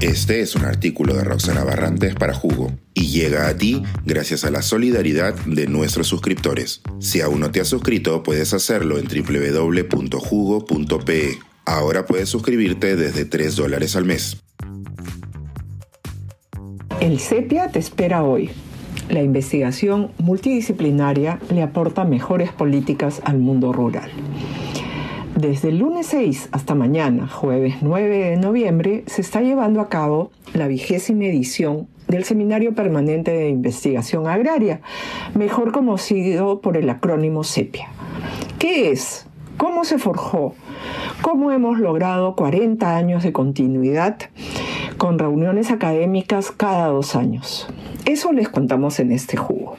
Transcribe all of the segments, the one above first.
Este es un artículo de Roxana Barrantes para Jugo y llega a ti gracias a la solidaridad de nuestros suscriptores. Si aún no te has suscrito, puedes hacerlo en www.jugo.pe. Ahora puedes suscribirte desde 3 dólares al mes. El CEPIA te espera hoy. La investigación multidisciplinaria le aporta mejores políticas al mundo rural. Desde el lunes 6 hasta mañana, jueves 9 de noviembre, se está llevando a cabo la vigésima edición del Seminario Permanente de Investigación Agraria, mejor conocido por el acrónimo SEPIA. ¿Qué es? ¿Cómo se forjó? ¿Cómo hemos logrado 40 años de continuidad con reuniones académicas cada dos años? Eso les contamos en este jugo.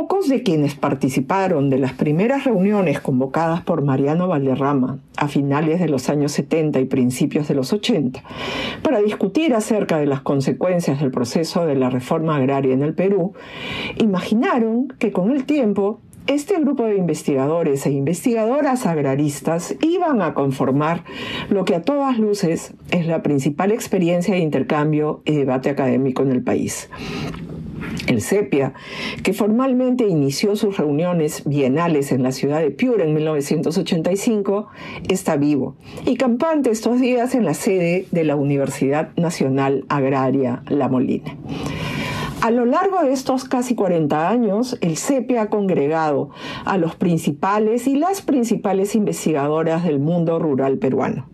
Pocos de quienes participaron de las primeras reuniones convocadas por Mariano Valderrama a finales de los años 70 y principios de los 80 para discutir acerca de las consecuencias del proceso de la reforma agraria en el Perú, imaginaron que con el tiempo este grupo de investigadores e investigadoras agraristas iban a conformar lo que a todas luces es la principal experiencia de intercambio y debate académico en el país el CEPIA, que formalmente inició sus reuniones bienales en la ciudad de Piura en 1985, está vivo y campante estos días en la sede de la Universidad Nacional Agraria La Molina. A lo largo de estos casi 40 años, el CEPE ha congregado a los principales y las principales investigadoras del mundo rural peruano,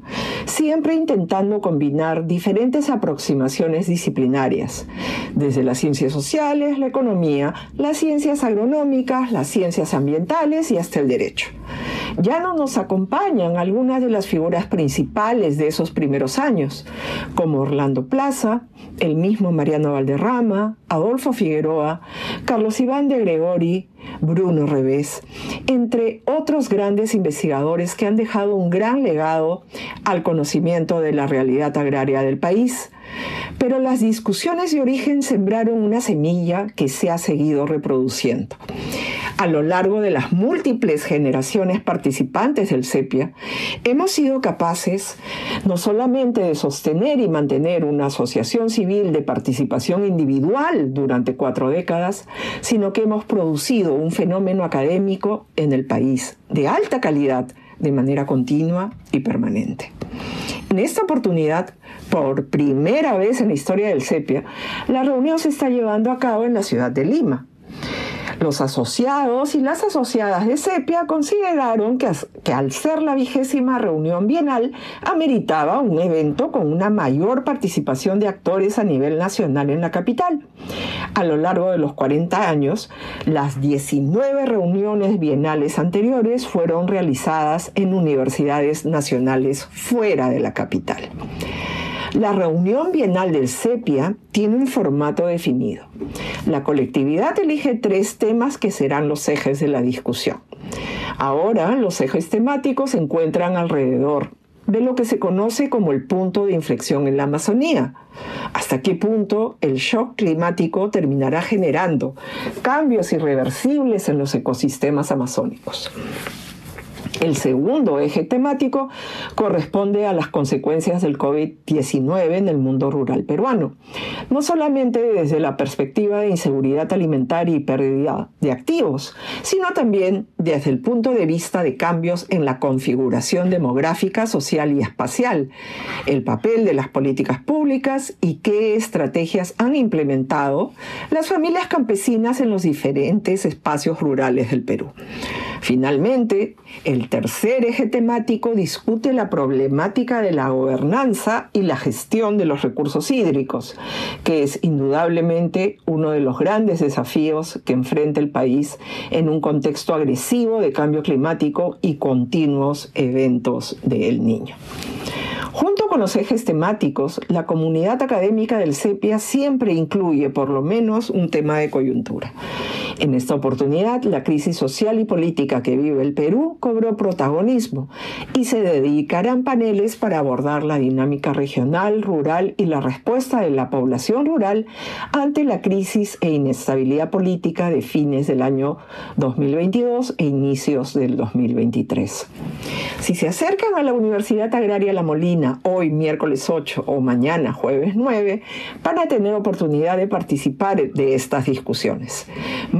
siempre intentando combinar diferentes aproximaciones disciplinarias, desde las ciencias sociales, la economía, las ciencias agronómicas, las ciencias ambientales y hasta el derecho. Ya no nos acompañan algunas de las figuras principales de esos primeros años, como Orlando Plaza, el mismo Mariano Valderrama, Adolfo Figueroa, Carlos Iván de Gregori, Bruno Revés, entre otros grandes investigadores que han dejado un gran legado al conocimiento de la realidad agraria del país. Pero las discusiones de origen sembraron una semilla que se ha seguido reproduciendo a lo largo de las múltiples generaciones participantes del CEPIA, hemos sido capaces no solamente de sostener y mantener una asociación civil de participación individual durante cuatro décadas, sino que hemos producido un fenómeno académico en el país de alta calidad de manera continua y permanente. En esta oportunidad, por primera vez en la historia del CEPIA, la reunión se está llevando a cabo en la ciudad de Lima los asociados y las asociadas de Sepia consideraron que, que, al ser la vigésima reunión bienal ameritaba un evento con una mayor participación de actores a nivel nacional en la capital. A lo largo de los 40 años, las 19 reuniones bienales anteriores fueron realizadas en universidades nacionales fuera de la capital. La reunión bienal del CEPIA tiene un formato definido. La colectividad elige tres temas que serán los ejes de la discusión. Ahora los ejes temáticos se encuentran alrededor de lo que se conoce como el punto de inflexión en la Amazonía. ¿Hasta qué punto el shock climático terminará generando cambios irreversibles en los ecosistemas amazónicos? El segundo eje temático corresponde a las consecuencias del COVID-19 en el mundo rural peruano, no solamente desde la perspectiva de inseguridad alimentaria y pérdida de activos, sino también desde el punto de vista de cambios en la configuración demográfica, social y espacial, el papel de las políticas públicas y qué estrategias han implementado las familias campesinas en los diferentes espacios rurales del Perú. Finalmente, el tercer eje temático discute la problemática de la gobernanza y la gestión de los recursos hídricos, que es indudablemente uno de los grandes desafíos que enfrenta el país en un contexto agresivo de cambio climático y continuos eventos del Niño. Junto con los ejes temáticos, la comunidad académica del CEPIA siempre incluye por lo menos un tema de coyuntura. En esta oportunidad, la crisis social y política que vive el Perú cobró protagonismo y se dedicarán paneles para abordar la dinámica regional, rural y la respuesta de la población rural ante la crisis e inestabilidad política de fines del año 2022 e inicios del 2023. Si se acercan a la Universidad Agraria La Molina hoy miércoles 8 o mañana jueves 9, van a tener oportunidad de participar de estas discusiones.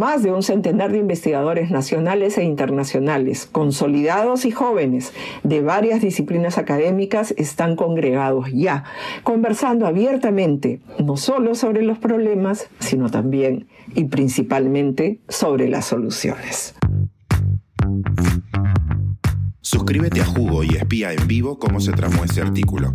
De un centenar de investigadores nacionales e internacionales, consolidados y jóvenes de varias disciplinas académicas están congregados ya, conversando abiertamente no solo sobre los problemas, sino también y principalmente sobre las soluciones. Suscríbete a Jugo y espía en vivo cómo se tramó este artículo.